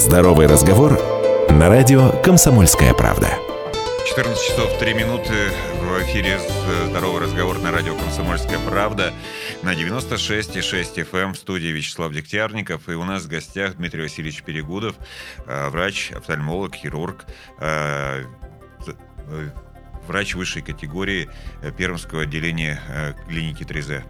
«Здоровый разговор» на радио «Комсомольская правда». 14 часов 3 минуты в эфире «Здоровый разговор» на радио «Комсомольская правда» на 96,6 FM эм в студии Вячеслав Дегтярников. И у нас в гостях Дмитрий Васильевич Перегудов, э, врач, офтальмолог, хирург, э, э, врач высшей категории Пермского отделения клиники 3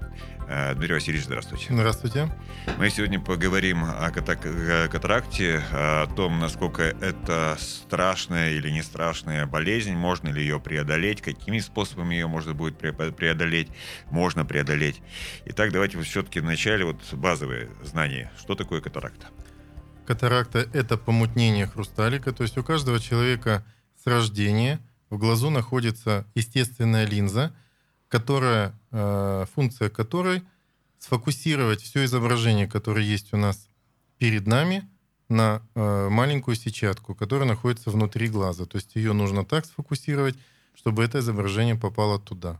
Дмитрий Васильевич, здравствуйте. Здравствуйте. Мы сегодня поговорим о катаракте, о том, насколько это страшная или не страшная болезнь, можно ли ее преодолеть, какими способами ее можно будет преодолеть, можно преодолеть. Итак, давайте вот все-таки вначале вот базовые знания. Что такое катаракта? Катаракта – это помутнение хрусталика, то есть у каждого человека с рождения в глазу находится естественная линза – которая, э, функция которой сфокусировать все изображение, которое есть у нас перед нами, на э, маленькую сетчатку, которая находится внутри глаза. То есть ее нужно так сфокусировать, чтобы это изображение попало туда.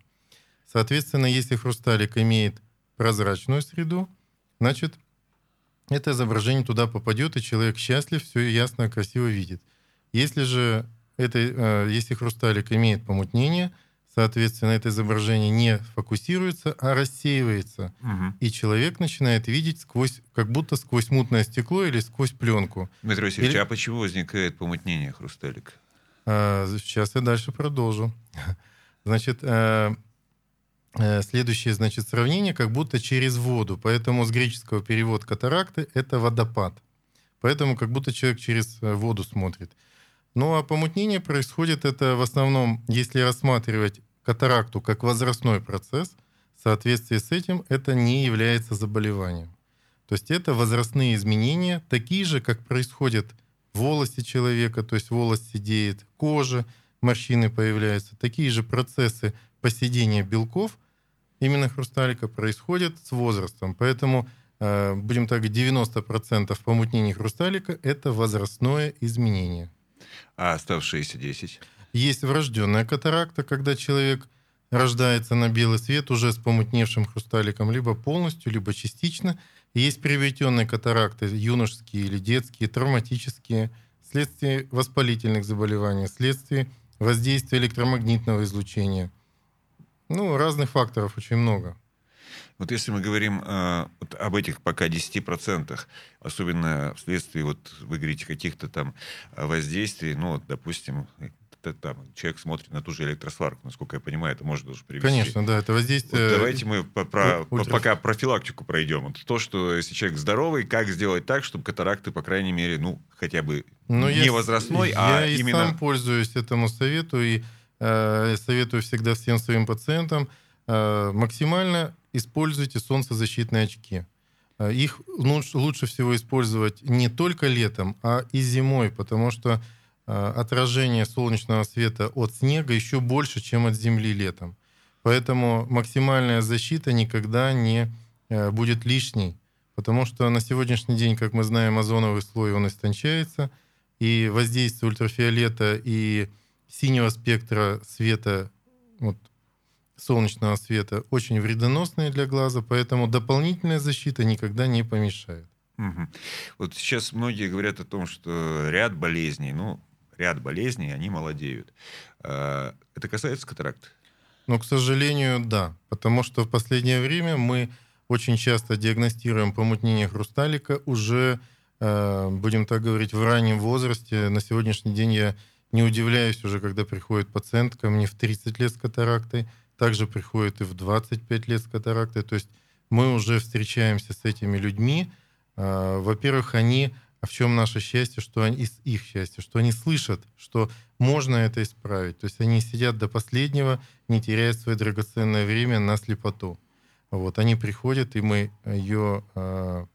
Соответственно, если хрусталик имеет прозрачную среду, значит, это изображение туда попадет, и человек счастлив, все ясно, красиво видит. Если же это, э, если хрусталик имеет помутнение – соответственно, это изображение не фокусируется, а рассеивается. Угу. И человек начинает видеть сквозь, как будто сквозь мутное стекло или сквозь пленку. Дмитрий Васильевич, или... а почему возникает помутнение хрусталика? А, сейчас я дальше продолжу. Значит, а, а, следующее значит, сравнение как будто через воду. Поэтому с греческого перевод катаракты — это водопад. Поэтому как будто человек через э, воду смотрит. Ну а помутнение происходит это в основном, если рассматривать катаракту как возрастной процесс, в соответствии с этим это не является заболеванием. То есть это возрастные изменения, такие же, как происходят в волосе человека, то есть волос сидеет, кожа, морщины появляются. Такие же процессы поседения белков именно хрусталика происходят с возрастом. Поэтому, э, будем так говорить, 90% помутнений хрусталика – это возрастное изменение. А оставшиеся 10? Есть врожденная катаракта, когда человек рождается на белый свет уже с помутневшим хрусталиком, либо полностью, либо частично. Есть приобретенные катаракты, юношеские или детские, травматические, вследствие воспалительных заболеваний, вследствие воздействия электромагнитного излучения. Ну, разных факторов очень много. Вот если мы говорим э, вот об этих пока 10%, особенно вследствие, вот вы говорите, каких-то там воздействий, ну, вот, допустим, это, там, человек смотрит на ту же электросварку, насколько я понимаю, это может даже привести. Конечно, да, это воздействие... Вот давайте мы по, про, по, пока профилактику пройдем. Вот то, что если человек здоровый, как сделать так, чтобы катаракты, по крайней мере, ну, хотя бы Но ну, не я, возрастной, я а и именно... Я сам пользуюсь этому совету, и э, советую всегда всем своим пациентам э, максимально используйте солнцезащитные очки. Э, их лучше всего использовать не только летом, а и зимой, потому что э, отражение солнечного света от снега еще больше, чем от земли летом. Поэтому максимальная защита никогда не э, будет лишней, потому что на сегодняшний день, как мы знаем, озоновый слой он истончается, и воздействие ультрафиолета и синего спектра света вот, солнечного света очень вредоносные для глаза, поэтому дополнительная защита никогда не помешает. Угу. Вот сейчас многие говорят о том, что ряд болезней, ну, ряд болезней, они молодеют. А, это касается катаракты? Ну, к сожалению, да. Потому что в последнее время мы очень часто диагностируем помутнение хрусталика уже, э, будем так говорить, в раннем возрасте. На сегодняшний день я не удивляюсь уже, когда приходит пациент ко мне в 30 лет с катарактой, также приходят и в 25 лет с катарактой. То есть мы уже встречаемся с этими людьми. А, во-первых, они, а в чем наше счастье, что они, их счастье, что они слышат, что можно это исправить. То есть они сидят до последнего, не теряют свое драгоценное время на слепоту. Вот, они приходят, и мы ее э,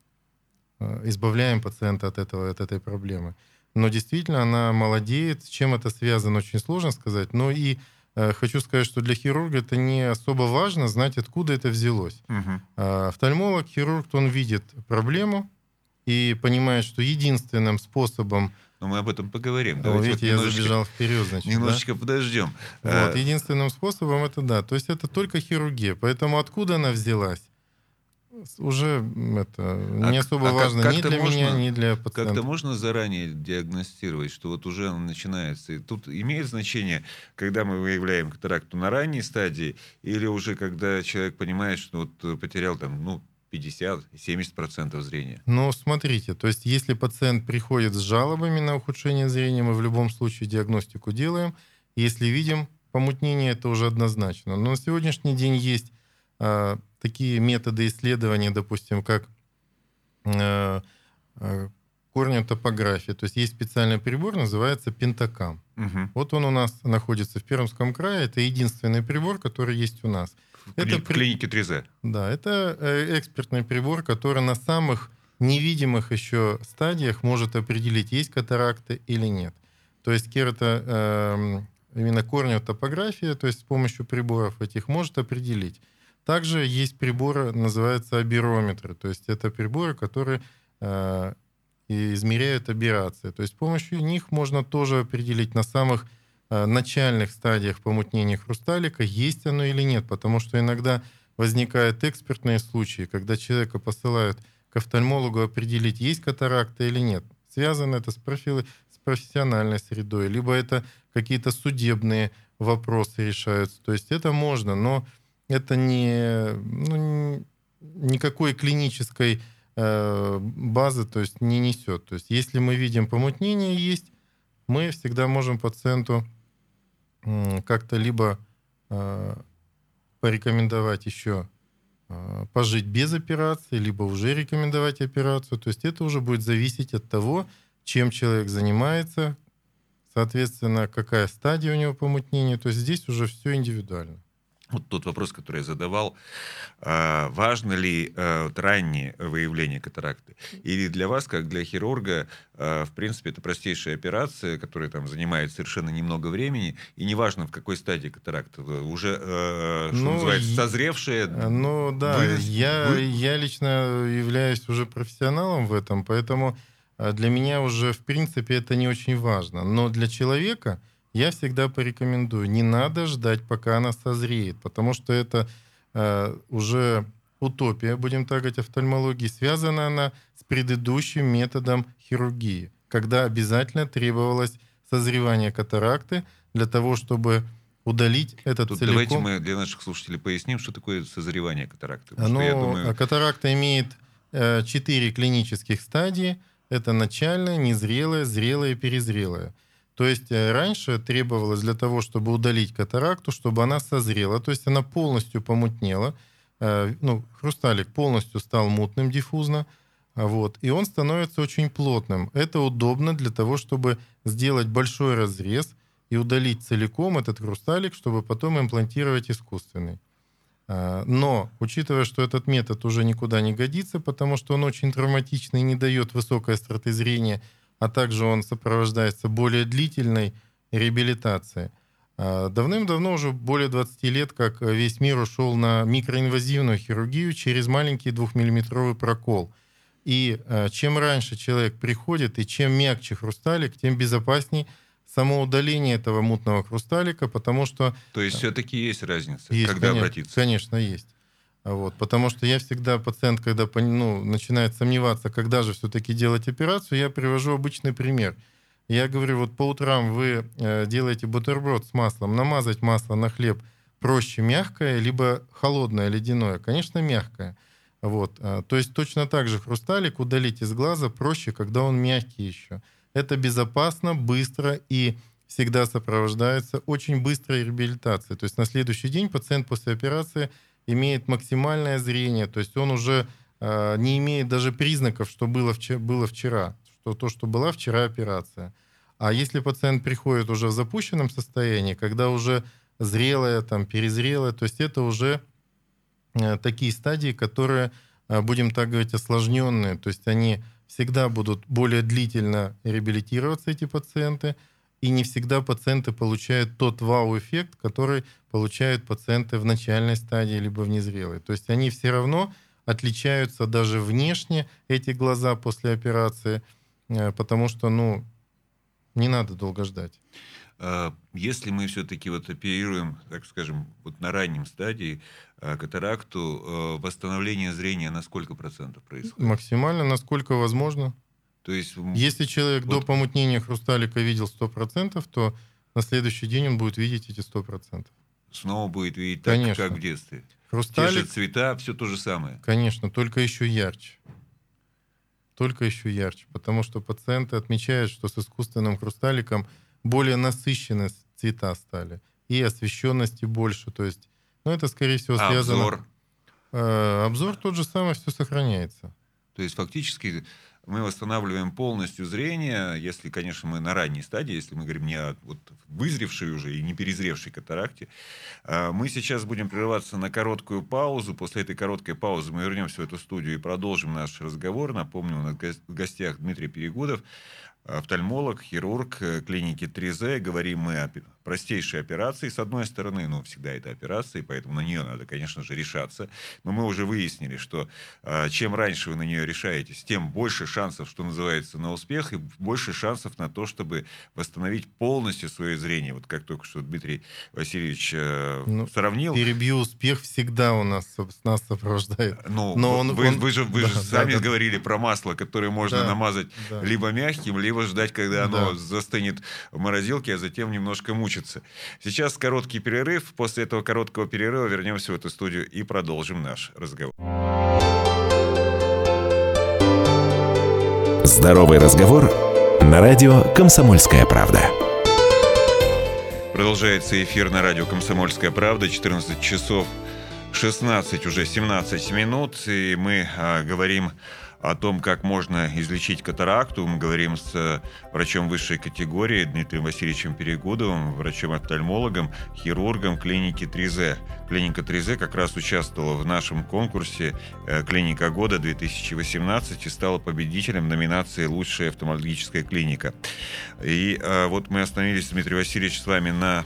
избавляем пациента от, этого, от этой проблемы. Но действительно она молодеет. С чем это связано, очень сложно сказать. Но и хочу сказать, что для хирурга это не особо важно знать, откуда это взялось. Угу. Офтальмолог, хирург, он видит проблему и понимает, что единственным способом но мы об этом поговорим. Давайте видите, вот я забежал вперед, значит. Немножечко да? подождем. Вот, единственным способом это да. То есть это только хирургия. Поэтому откуда она взялась? Уже это а, не особо а важно как, ни для можно, меня, ни для пациента. Как-то можно заранее диагностировать, что вот уже он начинается. И тут имеет значение, когда мы выявляем катаракту на ранней стадии, или уже когда человек понимает, что вот потерял там, ну, 50-70% зрения. Ну, смотрите, то есть если пациент приходит с жалобами на ухудшение зрения, мы в любом случае диагностику делаем. Если видим помутнение, это уже однозначно. Но на сегодняшний день есть э, такие методы исследования, допустим, как э, э. То есть есть специальный прибор, называется пентакам. Угу. Вот он у нас находится в Пермском крае. Это единственный прибор, который есть у нас. В это в клинике 3Z. Да, это э, экспертный прибор, который на самых невидимых еще стадиях может определить, есть катаракты или нет. То есть керато, э, именно корнеотопография, то есть с помощью приборов этих может определить. Также есть приборы, называются аберометры, то есть это приборы, которые э, измеряют аберрации. То есть с помощью них можно тоже определить на самых э, начальных стадиях помутнения хрусталика, есть оно или нет, потому что иногда возникают экспертные случаи, когда человека посылают к офтальмологу определить, есть катаракта или нет. Связано это с, профили, с профессиональной средой, либо это какие-то судебные вопросы решаются. То есть это можно, но это не, ну, никакой клинической э, базы то есть не несет. То есть если мы видим помутнение есть, мы всегда можем пациенту э, как-то либо э, порекомендовать еще э, пожить без операции, либо уже рекомендовать операцию. То есть это уже будет зависеть от того, чем человек занимается, соответственно, какая стадия у него помутнения. То есть здесь уже все индивидуально вот тот вопрос, который я задавал, а, важно ли а, раннее выявление катаракты? Или для вас, как для хирурга, а, в принципе, это простейшая операция, которая там занимает совершенно немного времени, и неважно, в какой стадии катаракта, уже, что ну, называется, созревшая? Ну да, вы, я, вы... я лично являюсь уже профессионалом в этом, поэтому для меня уже, в принципе, это не очень важно. Но для человека я всегда порекомендую, не надо ждать, пока она созреет, потому что это э, уже утопия, будем так говорить, офтальмологии. Связана она с предыдущим методом хирургии, когда обязательно требовалось созревание катаракты для того, чтобы удалить этот Тут целиком. Давайте мы для наших слушателей поясним, что такое созревание катаракты. Ну, я думаю... Катаракта имеет э, четыре клинических стадии. Это начальная, незрелая, зрелая и перезрелая. То есть э, раньше требовалось для того, чтобы удалить катаракту, чтобы она созрела, то есть она полностью помутнела, э, ну, хрусталик полностью стал мутным диффузно, вот, и он становится очень плотным. Это удобно для того, чтобы сделать большой разрез и удалить целиком этот хрусталик, чтобы потом имплантировать искусственный. Э, но, учитывая, что этот метод уже никуда не годится, потому что он очень травматичный и не дает высокой остроты зрения, а также он сопровождается более длительной реабилитацией. А, давным-давно, уже более 20 лет, как весь мир ушел на микроинвазивную хирургию через маленький двухмиллиметровый прокол. И а, чем раньше человек приходит, и чем мягче хрусталик, тем безопасней само удаление этого мутного хрусталика, потому что... То есть все-таки есть разница, есть, когда конечно, обратиться? Конечно, есть. Вот, потому что я всегда пациент, когда ну, начинает сомневаться, когда же все-таки делать операцию, я привожу обычный пример. Я говорю, вот по утрам вы э, делаете бутерброд с маслом, намазать масло на хлеб проще мягкое, либо холодное, ледяное. Конечно, мягкое. Вот. Э, то есть точно так же хрусталик удалить из глаза проще, когда он мягкий еще. Это безопасно, быстро и всегда сопровождается очень быстрой реабилитацией. То есть на следующий день пациент после операции имеет максимальное зрение, то есть он уже э, не имеет даже признаков, что было, вчера, было вчера, что то, что была вчера операция. А если пациент приходит уже в запущенном состоянии, когда уже зрелая, там, перезрелая, то есть это уже э, такие стадии, которые, э, будем так говорить, осложненные, то есть они всегда будут более длительно реабилитироваться, эти пациенты, и не всегда пациенты получают тот вау-эффект, который получают пациенты в начальной стадии либо в незрелой. То есть они все равно отличаются даже внешне, эти глаза после операции, э, потому что, ну, не надо долго ждать. а, если мы все-таки вот оперируем, так скажем, вот на раннем стадии а, катаракту, а, восстановление зрения на сколько процентов происходит? Максимально, насколько возможно. То есть... Если человек вот... до помутнения хрусталика видел 100%, то на следующий день он будет видеть эти 100%. Снова будет видеть так, Конечно. как в детстве. Хрусталик... Те же цвета, все то же самое. Конечно, только еще ярче. Только еще ярче. Потому что пациенты отмечают, что с искусственным хрусталиком более насыщенные цвета стали. И освещенности больше. То есть, ну, это, скорее всего, а связано... Обзор? Э, обзор тот же самый, все сохраняется. То есть, фактически, мы восстанавливаем полностью зрение, если, конечно, мы на ранней стадии, если мы говорим не о вот, вызревшей уже и не перезревшей катаракте. А, мы сейчас будем прерываться на короткую паузу. После этой короткой паузы мы вернемся в эту студию и продолжим наш разговор. Напомню, у нас в гостях Дмитрий Перегудов, офтальмолог, хирург э, клиники 3Z. Говорим мы о простейшей операции, с одной стороны, ну, всегда это операция, и поэтому на нее надо, конечно же, решаться. Но мы уже выяснили, что э, чем раньше вы на нее решаетесь, тем больше шансов, что называется, на успех, и больше шансов на то, чтобы восстановить полностью свое зрение. Вот как только что Дмитрий Васильевич э, ну, сравнил. Перебью успех всегда у нас, нас сопровождает. Ну, Но он, вы, он... вы же, вы да, же сами да, говорили да. про масло, которое можно да, намазать да. либо мягким, либо ждать, когда оно да. застынет в морозилке, а затем немножко мучить учится. Сейчас короткий перерыв. После этого короткого перерыва вернемся в эту студию и продолжим наш разговор. Здоровый разговор на радио «Комсомольская правда». Продолжается эфир на радио «Комсомольская правда». 14 часов 16, уже 17 минут. И мы а, говорим о том, как можно излечить катаракту. Мы говорим с э, врачом высшей категории Дмитрием Васильевичем Перегудовым, врачом-офтальмологом, хирургом клиники 3Z. Клиника 3Z как раз участвовала в нашем конкурсе э, «Клиника года 2018» и стала победителем номинации «Лучшая офтальмологическая клиника». И э, вот мы остановились, Дмитрий Васильевич, с вами на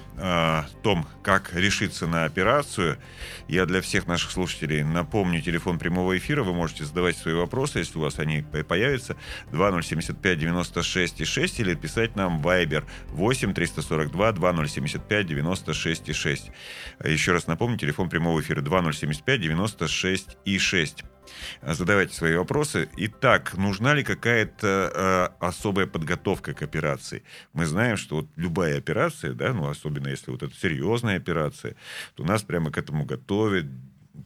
том, как решиться на операцию. Я для всех наших слушателей напомню телефон прямого эфира. Вы можете задавать свои вопросы, если у вас они появятся, 2075 96 6 или писать нам Viber 8 342 2075 96 6. Еще раз напомню, телефон прямого эфира 2075 96 и 6 задавайте свои вопросы. Итак, нужна ли какая-то э, особая подготовка к операции? Мы знаем, что вот любая операция, да, ну особенно если вот это серьезная операция, то нас прямо к этому готовят,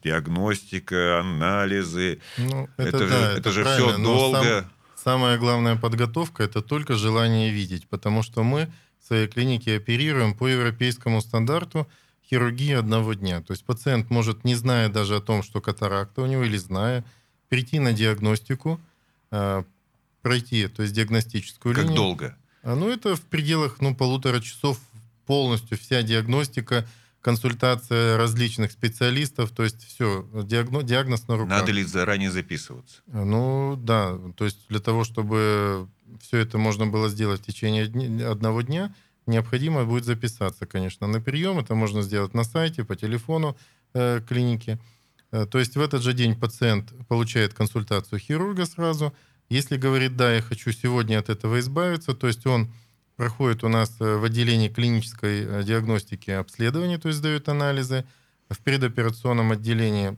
диагностика, анализы. Ну, это, это, да, же, это, это же все долго. Сам, самая главная подготовка это только желание видеть, потому что мы в своей клинике оперируем по европейскому стандарту хирургии одного дня. То есть пациент может, не зная даже о том, что катаракта у него, или зная, прийти на диагностику, а, пройти, то есть диагностическую как линию. Как долго? А, ну, это в пределах ну, полутора часов полностью вся диагностика консультация различных специалистов, то есть все, диагноз, диагноз на руках. Надо ли заранее записываться? Ну, да, то есть для того, чтобы все это можно было сделать в течение дня, одного дня, необходимо будет записаться, конечно, на прием. Это можно сделать на сайте, по телефону э, клиники. Э, то есть в этот же день пациент получает консультацию хирурга сразу. Если говорит, да, я хочу сегодня от этого избавиться, то есть он проходит у нас э, в отделении клинической э, диагностики обследования, то есть сдают анализы. В предоперационном отделении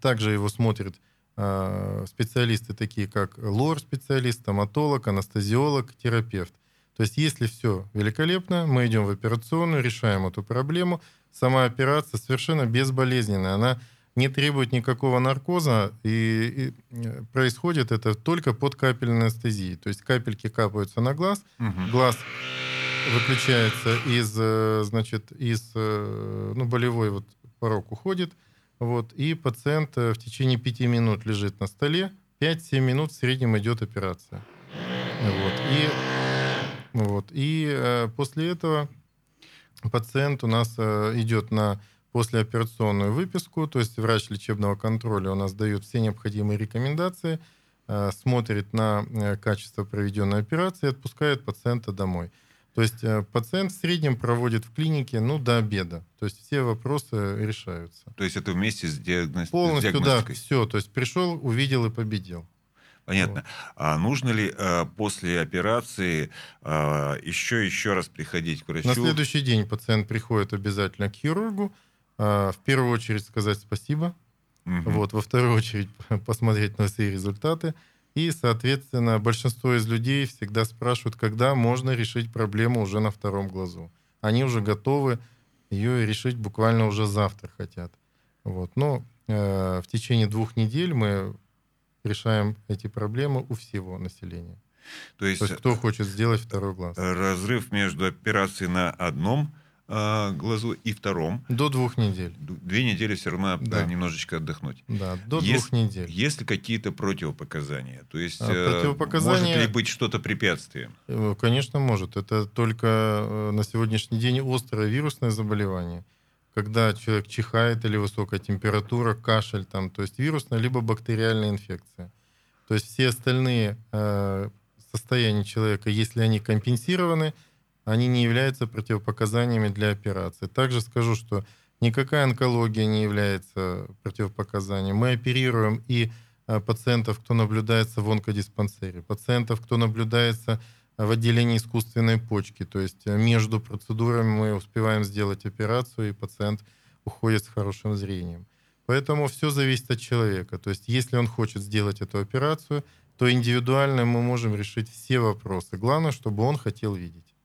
также его смотрят э, специалисты, такие как лор-специалист, стоматолог, анестезиолог, терапевт. То есть если все великолепно, мы идем в операционную, решаем эту проблему. Сама операция совершенно безболезненная. Она не требует никакого наркоза, и, и э, происходит это только под капельной анестезией. То есть капельки капаются на глаз, угу. глаз выключается из, э, значит, из, э, ну, болевой вот порог уходит, вот, и пациент в течение 5 минут лежит на столе, 5-7 минут в среднем идет операция. Вот, и, вот, и после этого пациент у нас идет на послеоперационную выписку, то есть врач лечебного контроля у нас дает все необходимые рекомендации, э, смотрит на э, качество проведенной операции и отпускает пациента домой. То есть э, пациент в среднем проводит в клинике, ну, до обеда. То есть все вопросы решаются. То есть это вместе с, диагноз... Полностью, с диагностикой? да, все. То есть пришел, увидел и победил. Понятно. А нужно ли э, после операции э, еще еще раз приходить к врачу? На следующий день пациент приходит обязательно к хирургу. Э, в первую очередь сказать спасибо. Мгм. Вот, во вторую очередь посмотреть на все результаты. И, соответственно, большинство из людей всегда спрашивают, когда можно решить проблему уже на втором глазу. Они уже готовы ее решить буквально уже завтра хотят. Вот. Но э, в течение двух недель мы решаем эти проблемы у всего населения. То есть, То есть кто хочет сделать второй глаз. э, разрыв между операцией на одном э, глазу и втором. До двух недель. Две недели все равно Да. немножечко отдохнуть. Да, до Есть- двух недель. Есть ли какие-то противопоказания? То есть, А, э, противопоказания- может ли быть что-то препятствием? Э, Конечно, может. Это только э, на сегодняшний день острое вирусное заболевание, когда человек чихает или высокая температура, кашель там, то есть вирусная либо бактериальная инфекция. То есть все остальные э, состояния человека, если они компенсированы, они не являются противопоказаниями для операции. Также скажу, что никакая онкология не является противопоказанием. Мы оперируем и э, пациентов, кто наблюдается в онкодиспансере, пациентов, кто наблюдается в отделении искусственной почки. То есть э, между процедурами мы успеваем сделать операцию, и пациент уходит с хорошим зрением. Поэтому все зависит от человека. То есть если он хочет сделать эту операцию, то индивидуально мы можем решить все вопросы. Главное, чтобы он хотел видеть.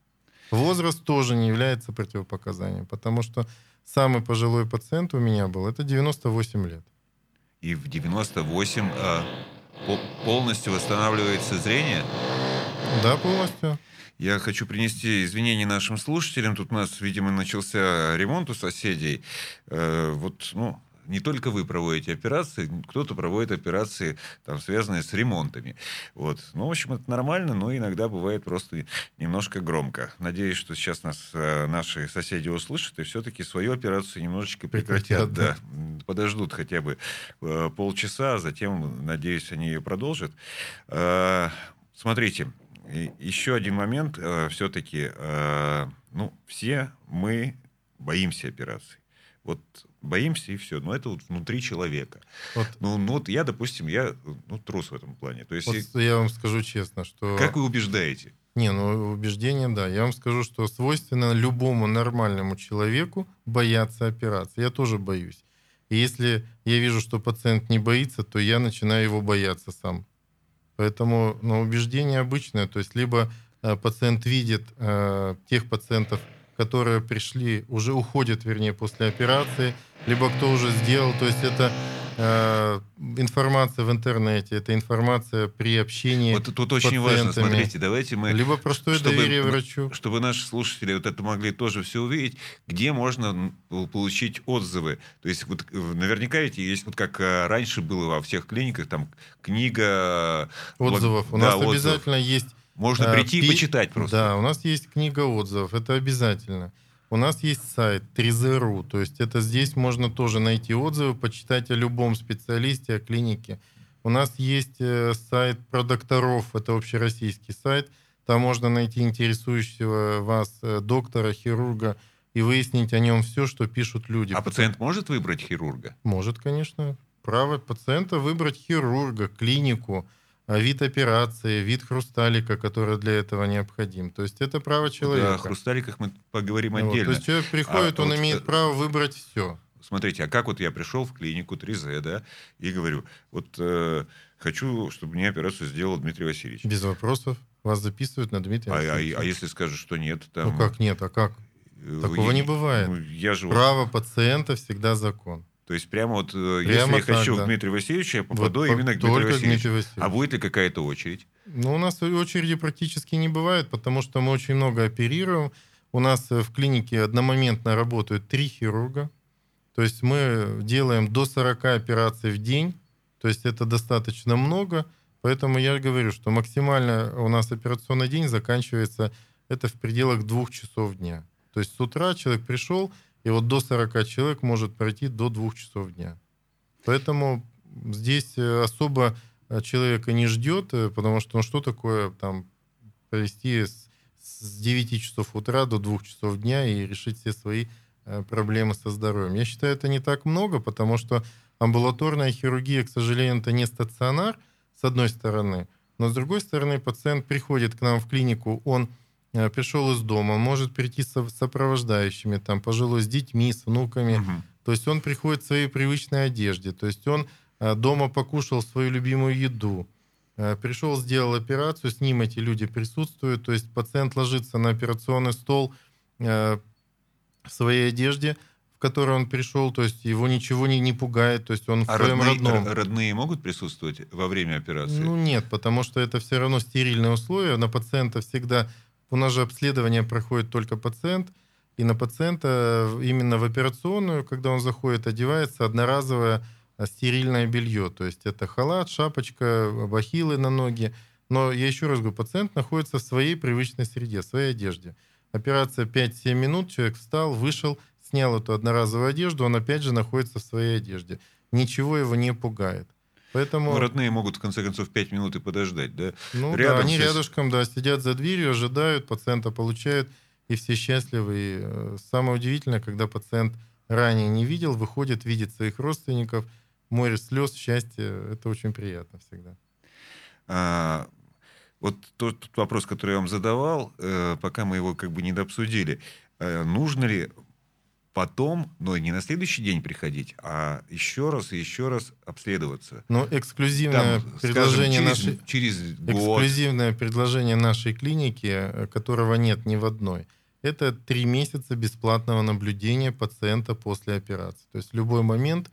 Возраст тоже не является противопоказанием, потому что самый пожилой пациент у меня был, это 98 лет. И в 98 э, по- полностью восстанавливается зрение? Да, полностью. Я хочу принести извинения нашим слушателям. Тут у нас, видимо, начался ремонт у соседей. Э, вот, ну, не только вы проводите операции, кто-то проводит операции, там, связанные с ремонтами. Вот. Ну, в общем, это нормально, но иногда бывает просто немножко громко. Надеюсь, что сейчас нас э, наши соседи услышат и все-таки свою операцию немножечко прекратят. Да. Подождут хотя бы э, полчаса, а затем, надеюсь, они ее продолжат. Э, смотрите, еще один момент. все-таки, ну, все мы боимся операций. Вот боимся и все. Но это вот внутри человека. Вот, Ну, ну вот я, допустим, я ну, трус в этом плане. То есть, вот и- я вам скажу честно, что... как вы убеждаете? Не, ну убеждение, да. Я вам скажу, что свойственно любому нормальному человеку бояться операции. Я тоже боюсь. И если я вижу, что пациент не боится, то я начинаю его бояться сам. Поэтому ну, убеждение обычное. То есть либо э, пациент видит э, тех пациентов, которые пришли, уже уходят, вернее, после операции, либо кто уже сделал. То есть это э, информация в интернете, это информация при общении. Вот тут очень важно, смотрите, давайте мы... Либо простое чтобы- доверие врачу. чтобы наши слушатели вот это могли тоже все увидеть, где можно получить отзывы. То есть вот э, наверняка ведь есть, вот как э, раньше было во всех клиниках, там книга... э, Отзывов. У да, нас отзывов. обязательно есть... Можно э, прийти и пи- почитать просто. Да, у нас есть книга отзывов, это обязательно. У нас есть сайт 3Z.ru, то есть это здесь можно тоже найти отзывы, почитать о любом специалисте, о клинике. У нас есть э, сайт про докторов, это общероссийский сайт, там можно найти интересующего вас э, доктора, хирурга и выяснить о нем все, что пишут люди. А пациент может выбрать хирурга? Может, конечно. Право пациента выбрать хирурга, клинику, а, вид операции, вид хрусталика, который для этого необходим. То есть это право О человека. хрусталиках мы поговорим Вот, отдельно. То есть человек приходит, А он вот, имеет э, право выбрать все. Смотрите, а как вот я пришел в клинику 3Z, да, и говорю, вот э, хочу, чтобы мне операцию сделал Дмитрий Васильевич. Без вопросов. Вас записывают на Дмитрия А, а- Васильевича. а если скажут, что нет, там... Ну как нет, а как? э, Такого я- не бывает. ну, я же вот- Право пациента всегда закон. То есть прямо вот, э, Прямо если я хочу так, да. к Дмитрию Васильевичу, я попаду Вот именно к Дмитрию Васильевичу. Дмитрий Васильевич. А будет ли какая-то очередь? Ну, у нас очереди практически не бывает, потому что мы очень много оперируем. У нас э, в клинике одномоментно работают три хирурга. То есть мы делаем до 40 операций в день. То есть это достаточно много. Поэтому я говорю, что максимально у нас операционный день заканчивается это в пределах двух часов дня. То есть с утра человек пришел, и вот до 40 человек может пройти до двух часов дня. Поэтому здесь э, особо э, человека не ждет, э, потому что ну, что такое там провести с, с 9 часов утра до 2 часов дня и решить все свои проблемы со здоровьем. Я считаю, это не так много, потому что амбулаторная хирургия, к сожалению, это не стационар. с одной стороны. Но с другой стороны, пациент приходит к нам в клинику, он пришел из дома, может прийти с сопровождающими, там, пожилой, с детьми, с внуками. Угу. То есть он приходит в своей привычной одежде. То есть он э, дома покушал свою любимую еду, э, пришел, сделал операцию, с ним эти люди присутствуют. То есть пациент ложится на операционный стол в своей одежде – который он пришел, то есть его ничего не, не пугает, то есть он а в своем родные, родном. родные могут присутствовать во время операции? Ну нет, потому что это все равно стерильные условия. На пациента всегда... У нас же обследование проходит только пациент, и на пациента именно в операционную, когда он заходит, одевается одноразовое а, стерильное белье. То есть это халат, шапочка, бахилы на ноги. Но я еще раз говорю, пациент находится в своей привычной среде, в своей одежде. Операция 5-7 минут, человек встал, вышел, снял эту одноразовую одежду, он опять же находится в своей одежде. Ничего его не пугает. Поэтому... Ну, родные могут, в конце концов, 5 минут и подождать, да? Ну Рядом да, они все... рядышком, да, сидят за дверью, ожидают, пациента получают, и все счастливы. И э, самое удивительное, когда пациент ранее не видел, выходит, видит своих родственников, море слез, счастья, это очень приятно всегда. А, вот тот, тот вопрос, который я вам задавал, э, пока мы его как бы не дообсудили, э, нужно ли потом, но не на следующий день приходить, а еще раз и еще раз обследоваться. Но эксклюзивное Там, предложение скажем, через, нашей через год. эксклюзивное предложение нашей клиники, э, которого нет ни в одной, это три месяца бесплатного наблюдения пациента после операции. То есть в любой момент,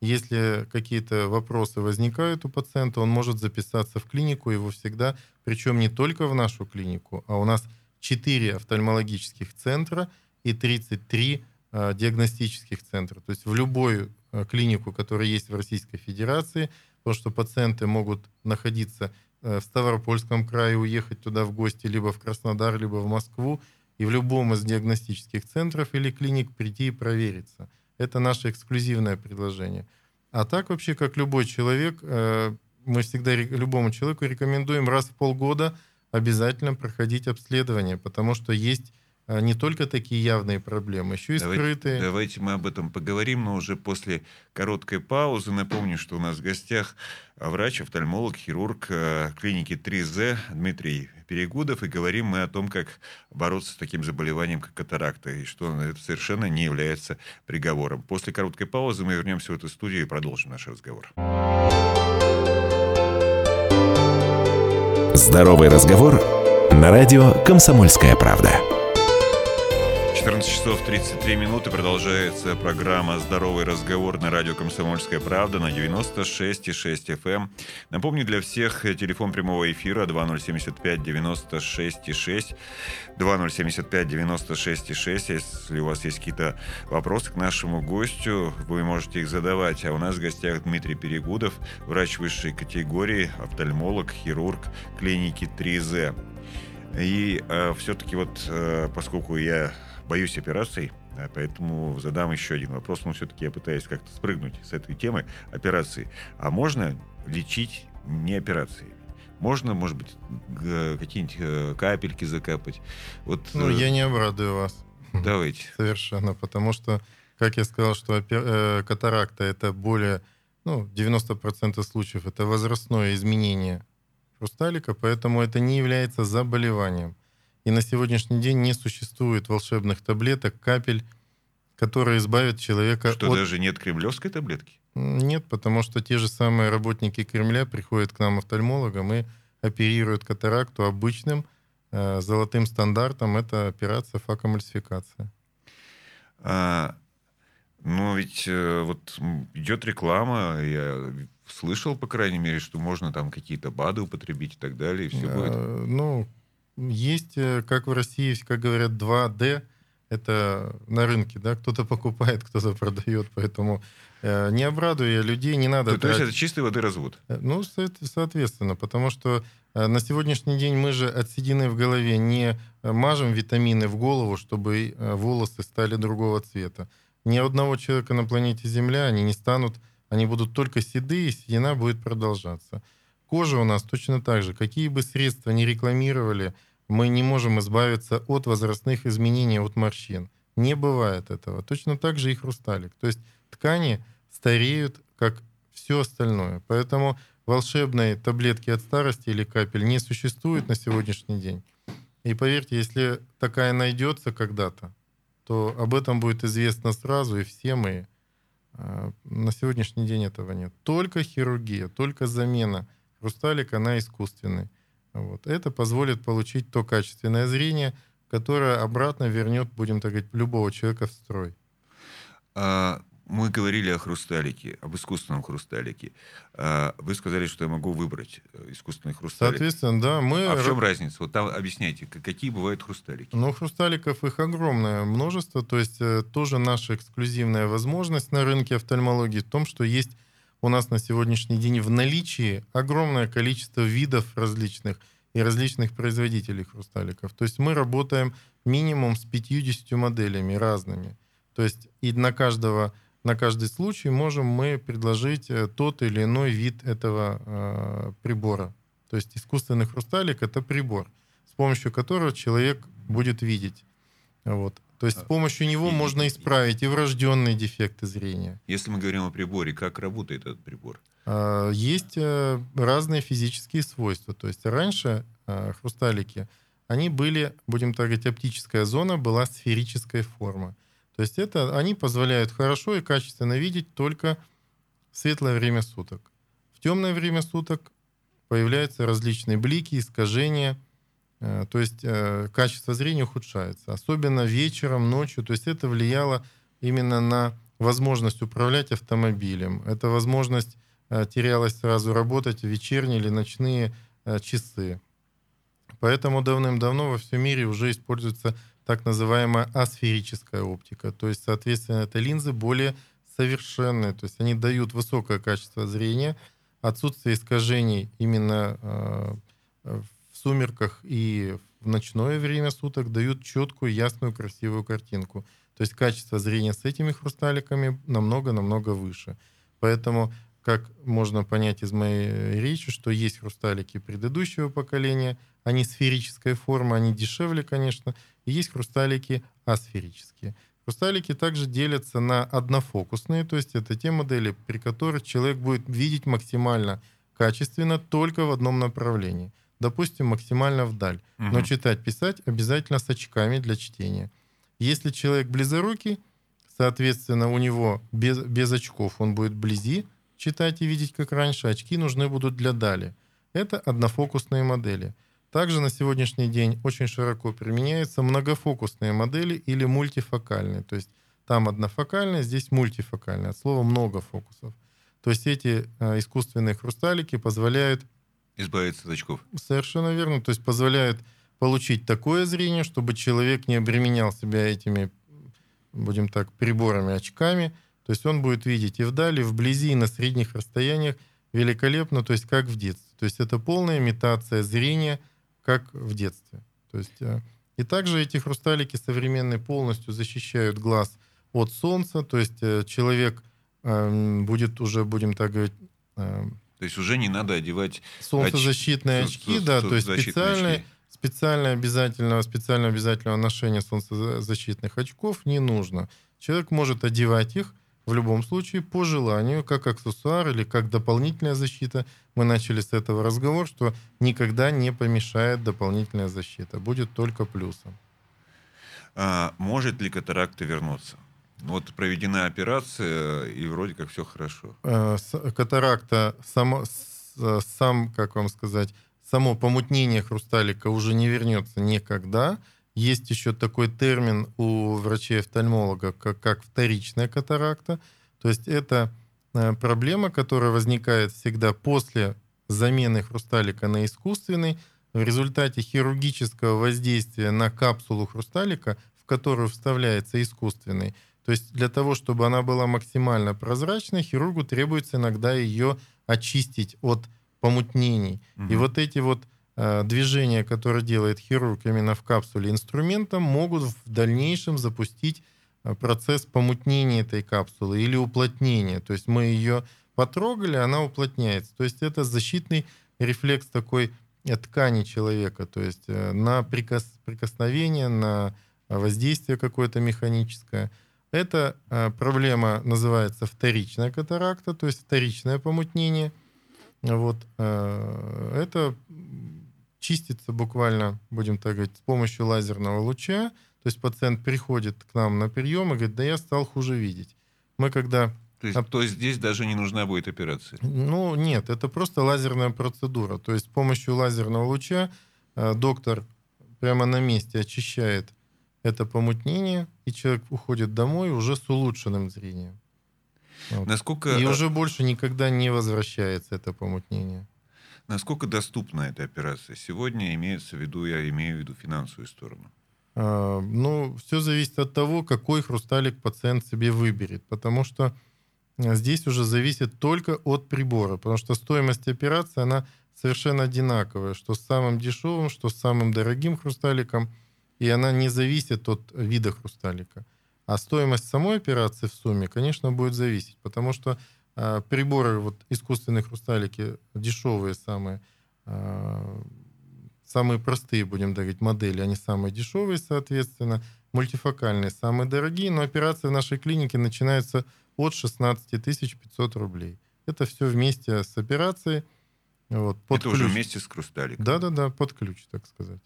если какие-то вопросы возникают у пациента, он может записаться в клинику, его всегда, причем не только в нашу клинику, а у нас 4 офтальмологических центра и 33 Э, диагностических центров, то есть в любую э, клинику, которая есть в Российской Федерации, потому что пациенты могут находиться э, в Ставропольском крае, уехать туда в гости, либо в Краснодар, либо в Москву, и в любом из диагностических центров или клиник прийти и провериться. Это наше эксклюзивное предложение. А так вообще, как любой человек, мы всегда любому человеку рекомендуем раз в полгода обязательно проходить обследование, потому что есть не только такие явные проблемы, еще и давайте, скрытые. Давайте мы об этом поговорим, но уже после короткой паузы. Напомню, что у нас в гостях врач, офтальмолог, хирург э, клиники 3Z Дмитрий Перегудов. И говорим мы о том, как бороться с таким заболеванием, как катаракта, и что это совершенно не является приговором. После короткой паузы мы вернемся в эту студию и продолжим наш разговор. Здоровый разговор на радио «Комсомольская правда». 14 часов 33 минуты продолжается программа «Здоровый разговор» на радио «Комсомольская правда» на 96,6 FM. Эм. Напомню для всех телефон прямого эфира 2075 96,6 2075 96,6. Если у вас есть какие-то вопросы к нашему гостю, вы можете их задавать. А у нас в гостях Дмитрий Перегудов, врач высшей категории, офтальмолог, хирург клиники 3Z. И э, все-таки вот, э, поскольку я боюсь операций, поэтому задам еще один вопрос. Но все-таки я пытаюсь как-то спрыгнуть с этой темы операции. А можно лечить не операцией? Можно, может быть, какие-нибудь э, капельки закапать? Вот, ну, э, я не обрадую вас. Давайте. Совершенно, потому что, как я сказал, что э, катаракта это более, ну, 90% случаев это возрастное изменение хрусталика, поэтому это не является заболеванием. И на сегодняшний день не существует волшебных таблеток, капель, которые избавят человека Что, от... даже нет кремлевской таблетки? Нет, потому что те же самые работники Кремля приходят к нам офтальмологам и оперируют катаракту обычным э, золотым стандартом. Это операция факомульсификация. А, ну, ведь э, вот идет реклама, я слышал, по крайней мере, что можно там какие-то БАДы употребить и так далее, и все а, будет. Ну, есть, э, как в России, как говорят, 2D. Это на рынке, да, кто-то покупает, кто-то продает, поэтому э, не обрадую я людей, не надо... То, то есть это чистый воды развод? Э, ну, соответственно, потому что э, на сегодняшний день мы же от седины в голове не мажем витамины в голову, чтобы волосы стали другого цвета. Ни одного человека на планете Земля они не станут, они будут только седые, и седина будет продолжаться. Кожа у нас точно так же. Какие бы средства ни рекламировали, мы не можем избавиться от возрастных изменений, от морщин. Не бывает этого. Точно так же и хрусталик. То есть ткани стареют, как все остальное. Поэтому волшебной таблетки от старости или капель не существует на сегодняшний день. И поверьте, если такая найдется когда-то, то об этом будет известно сразу и всем, и а, на сегодняшний день этого нет. Только хирургия, только замена хрусталика на искусственный. Вот. Это позволит получить то качественное зрение, которое обратно вернет, будем так говорить, любого человека в строй. А, мы говорили о хрусталике, об искусственном хрусталике. А, вы сказали, что я могу выбрать э, искусственный хрусталик. Соответственно, да. Мы... А в чем разница? Вот там объясняйте, какие бывают хрусталики? Ну, хрусталиков их огромное множество. То есть э, тоже наша эксклюзивная возможность на рынке офтальмологии в том, что есть у нас на сегодняшний день в наличии огромное количество видов различных и различных производителей хрусталиков. То есть мы работаем минимум с 50 моделями разными. То есть и на каждого на каждый случай можем мы предложить э, тот или иной вид этого э, прибора. То есть искусственный хрусталик — это прибор, с помощью которого человек будет видеть. Вот. То есть с помощью него и, можно исправить и врожденные дефекты зрения. Если мы говорим о приборе, как работает этот прибор? А, есть э, разные физические свойства. То есть раньше э, хрусталики, они были, будем так говорить, оптическая зона была сферической формы. То есть это они позволяют хорошо и качественно видеть только в светлое время суток. В темное время суток появляются различные блики, искажения, то есть э, качество зрения ухудшается, особенно вечером, ночью. То есть это влияло именно на возможность управлять автомобилем. Это возможность э, терялась сразу работать в вечерние или ночные часы. Поэтому давным-давно во всем мире уже используется так называемая асферическая оптика. То есть, соответственно, это линзы более совершенные. То есть они дают высокое качество зрения, отсутствие искажений именно э, в сумерках и в ночное время суток дают четкую, ясную, красивую картинку. То есть качество зрения с этими хрусталиками намного-намного выше. Поэтому, как можно понять из моей речи, что есть хрусталики предыдущего поколения, они сферической формы, они дешевле, конечно, и есть хрусталики асферические. Хрусталики также делятся на однофокусные, то есть это те модели, при которых человек будет видеть максимально качественно только в одном направлении. Допустим, максимально вдаль. Угу. Но читать, писать обязательно с очками для чтения. Если человек близорукий, соответственно, у него без, без очков он будет вблизи читать и видеть, как раньше. Очки нужны будут для дали. Это однофокусные модели. Также на сегодняшний день очень широко применяются многофокусные модели или мультифокальные. То есть там однофокальные, здесь мультифокальные. От слова много фокусов. То есть эти э, искусственные хрусталики позволяют... Избавиться от очков. Совершенно верно. То есть позволяют получить такое зрение, чтобы человек не обременял себя этими, будем так, приборами, очками. То есть он будет видеть и вдали, и вблизи, и на средних расстояниях великолепно, то есть как в детстве. То есть это полная имитация зрения – как в детстве. То есть, э, и также эти хрусталики современные полностью защищают глаз от солнца, то есть э, человек эм, будет уже, будем так говорить... То есть уже не надо одевать... Солнцезащитные оч... очки, да, то есть специальные, очки. специально обязательного, специально обязательного ношения солнцезащитных очков не нужно. Человек может одевать их, в любом случае, по желанию, как аксессуар или как дополнительная защита, мы начали с этого разговор, что никогда не помешает дополнительная защита, будет только плюсом. А может ли катаракта вернуться? Вот проведена операция, и вроде как все хорошо. А, катаракта, само, сам, как вам сказать, само помутнение хрусталика уже не вернется никогда. Есть еще такой термин у врачей-офтальмолога, как, как вторичная катаракта. То есть это э, проблема, которая возникает всегда после замены хрусталика на искусственный в результате хирургического воздействия на капсулу хрусталика, в которую вставляется искусственный. То есть для того, чтобы она была максимально прозрачной, хирургу требуется иногда ее очистить от помутнений. Угу. И вот эти вот Э, движения, которые делает хирург именно в капсуле инструментом, могут в дальнейшем запустить э, процесс помутнения этой капсулы или уплотнения. То есть мы ее потрогали, она уплотняется. То есть это защитный рефлекс такой э, ткани человека, то есть на прикос, прикосновение, на воздействие какое-то механическое. Эта проблема называется вторичная катаракта, то есть вторичное помутнение – Вот. Это чистится буквально, будем так говорить, с помощью лазерного луча. То есть пациент приходит к нам на прием и говорит, да я стал хуже видеть. Мы когда... То есть, то есть здесь даже не нужна будет операция? Ну, нет, это просто лазерная процедура. То есть с помощью лазерного луча э, доктор прямо на месте очищает это помутнение, и человек уходит домой уже с улучшенным зрением. Вот. Насколько... И уже больше никогда не возвращается это помутнение. Насколько доступна эта операция сегодня, имеется в виду, я имею в виду финансовую сторону? А, ну, все зависит от того, какой хрусталик пациент себе выберет, потому что а, здесь уже зависит только от прибора, потому что стоимость операции, она совершенно одинаковая, что с самым дешевым, что с самым дорогим хрусталиком, и она не зависит от вида хрусталика. А стоимость самой операции в сумме, конечно, будет зависеть, потому что а, приборы, вот искусственные хрусталики, дешевые самые, а, самые простые, будем говорить, модели, они самые дешевые, соответственно, мультифокальные самые дорогие, но операции в нашей клинике начинаются от 16 500 рублей. Это все вместе с операцией. Вот, под Это ключ. уже вместе с хрусталиком. Да-да-да, под ключ, так сказать.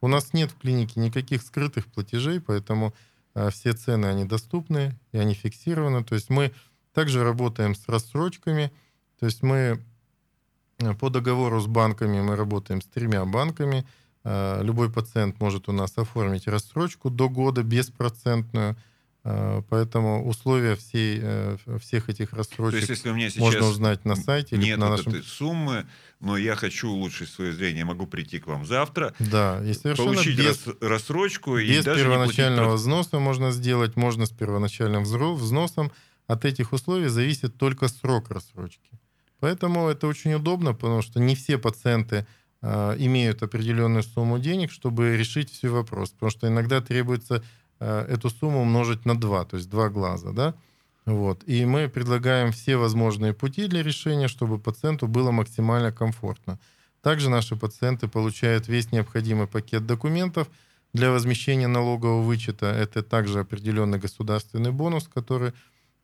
У нас нет в клинике никаких скрытых платежей, поэтому э, все цены, они доступны, и они фиксированы. То есть мы также работаем с рассрочками. То есть мы э, по договору с банками, мы работаем с тремя банками. Э, любой пациент может у нас оформить рассрочку до года беспроцентную. Поэтому условия всей, всех этих рассрочек То есть, если у меня сейчас можно узнать на сайте. Нет на нашем... этой суммы, но я хочу улучшить свое зрение, могу прийти к вам завтра, да, и совершенно получить без, рассрочку. Без и даже первоначального взноса можно сделать, можно с первоначальным взносом. От этих условий зависит только срок рассрочки. Поэтому это очень удобно, потому что не все пациенты э, имеют определенную сумму денег, чтобы решить все вопрос. Потому что иногда требуется э, эту сумму умножить на два, то есть два глаза. Да? Вот. И мы предлагаем все возможные пути для решения, чтобы пациенту было максимально комфортно. Также наши пациенты получают весь необходимый пакет документов для возмещения налогового вычета. Это также определенный государственный бонус, который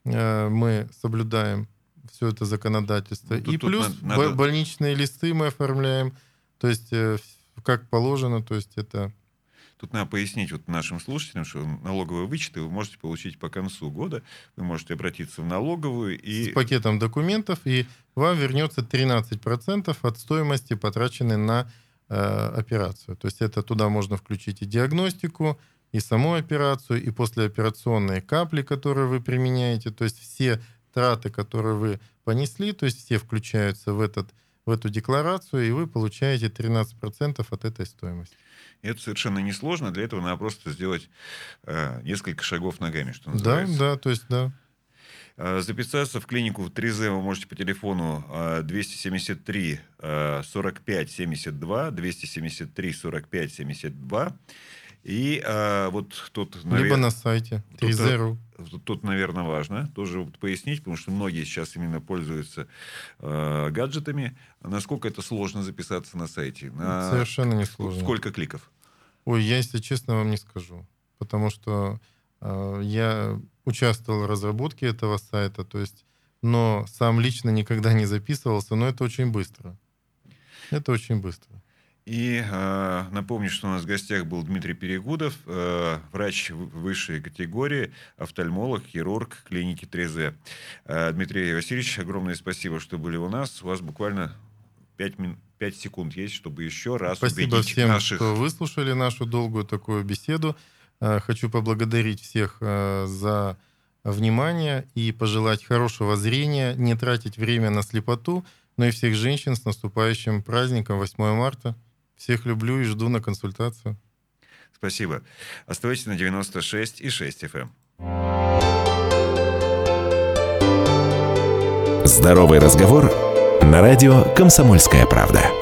Э, мы соблюдаем все это законодательство. Ну, тут, и тут плюс надо... больничные листы мы оформляем, то есть э, как положено, то есть это... Тут надо пояснить вот нашим слушателям, что налоговые вычеты вы можете получить по концу года. Вы можете обратиться в налоговую и... С пакетом документов, и вам вернется 13% от стоимости, потраченной на э, операцию. То есть это туда можно включить и диагностику, и саму операцию, и послеоперационные капли, которые вы применяете. То есть все траты, которые вы понесли, то есть все включаются в, этот, в эту декларацию, и вы получаете 13% от этой стоимости. И это совершенно несложно. Для этого надо просто сделать э, несколько шагов ногами, что называется. Да, да, то есть да. Э, записаться в клинику в 3Z вы можете по телефону 273 45 72, 273 45 72. И а, вот тут... Навер... Либо на сайте 3.0. Тут, тут, наверное, важно тоже вот пояснить, потому что многие сейчас именно пользуются э, гаджетами. Насколько это сложно записаться на сайте? На... Совершенно не сложно. Сколько кликов? Ой, я, если честно, вам не скажу. Потому что э, я участвовал в разработке этого сайта, то есть, но сам лично никогда не записывался, но это очень быстро. Это очень быстро. И э, напомню, что у нас в гостях был Дмитрий Перегудов, э, врач высшей категории, офтальмолог, хирург клиники 3Z. Э, Дмитрий Васильевич, огромное спасибо, что были у нас. У вас буквально 5, мин... 5 секунд есть, чтобы еще раз Спасибо убедить всем, наших... что выслушали нашу долгую такую беседу. Э, хочу поблагодарить всех э, за внимание и пожелать хорошего зрения, не тратить время на слепоту, но и всех женщин с наступающим праздником 8 марта. Всех люблю и жду на консультацию. Спасибо. Оставайтесь на 96 и 6 FM. Здоровый разговор на радио «Комсомольская правда».